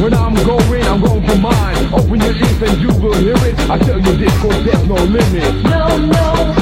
When I'm going, I'm going for mine. Open your ears and you will hear it. I tell you this, cause there's no limit. No, no.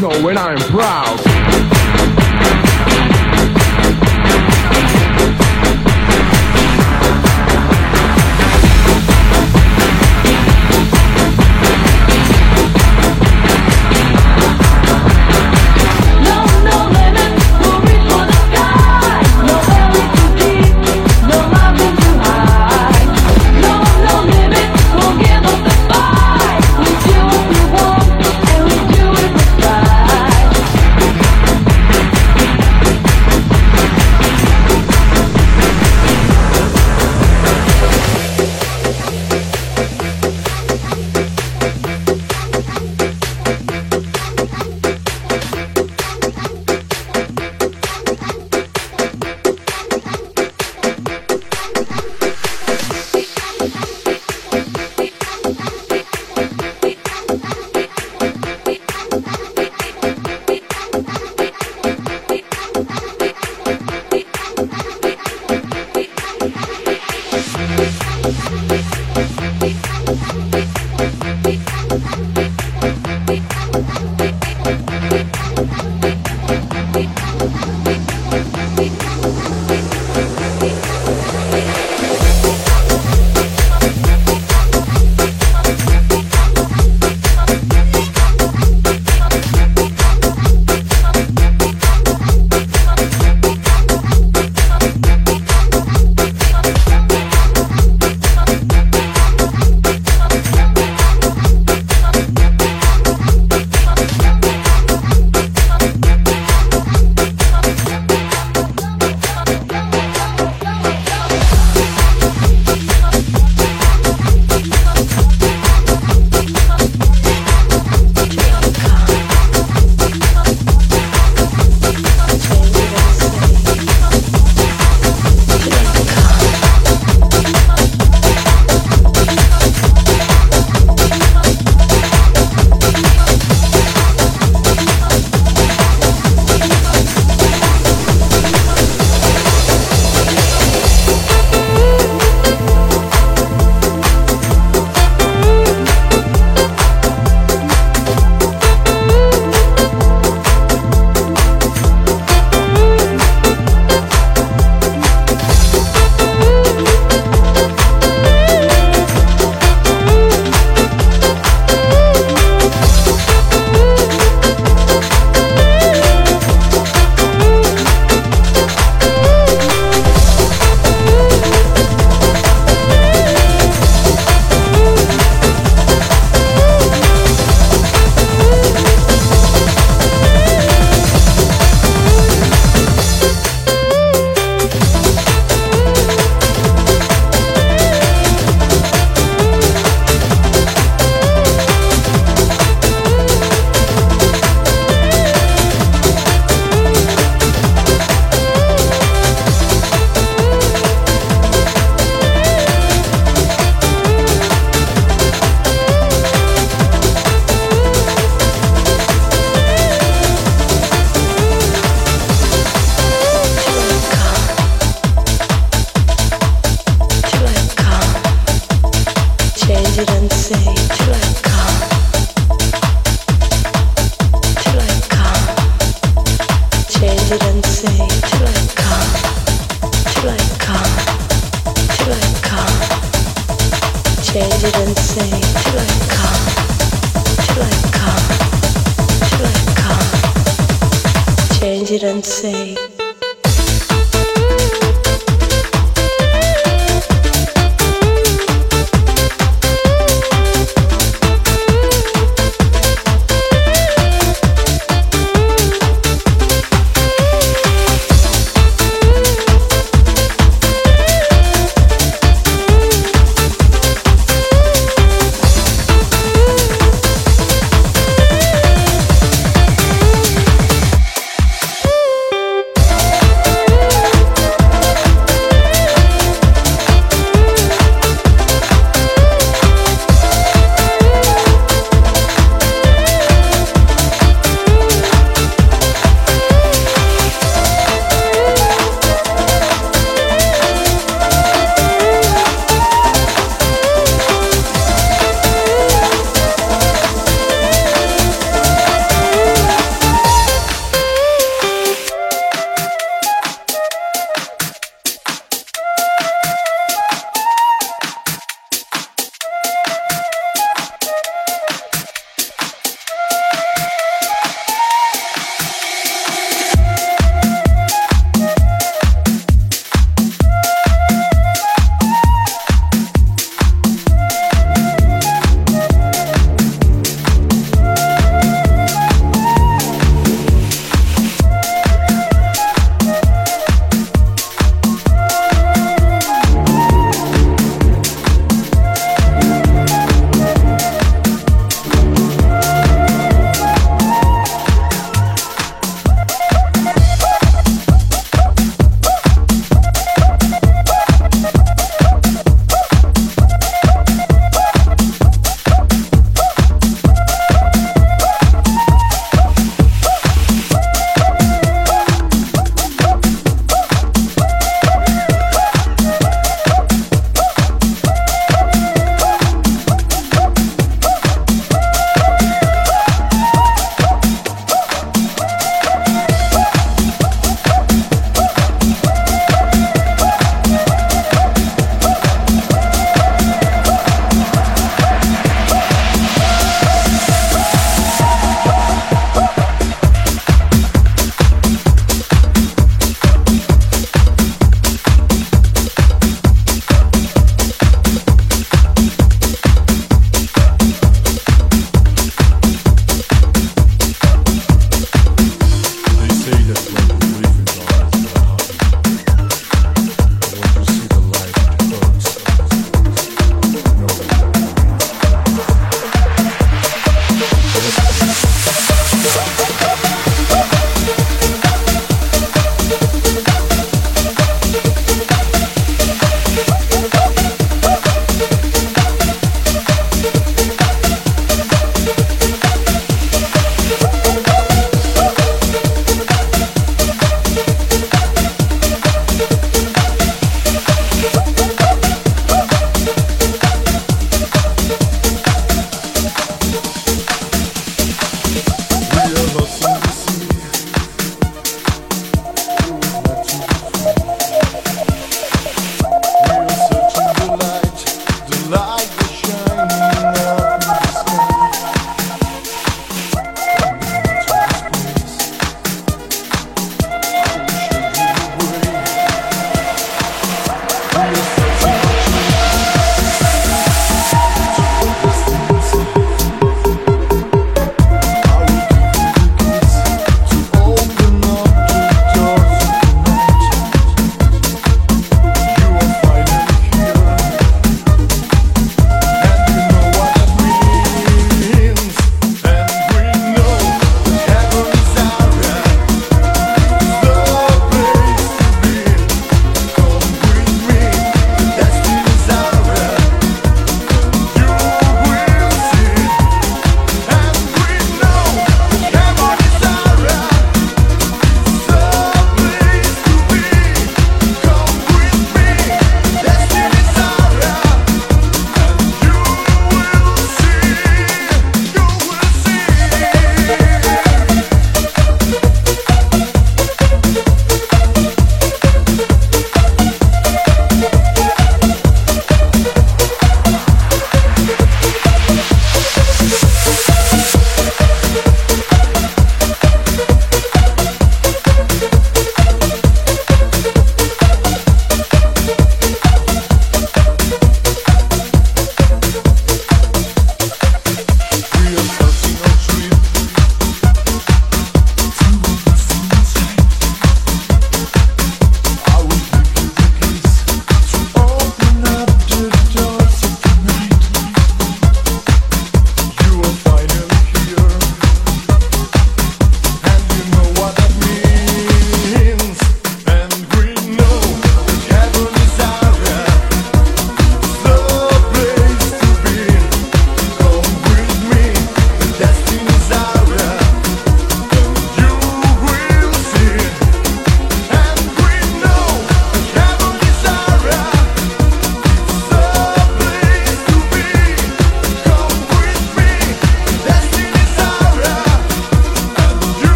No, when I'm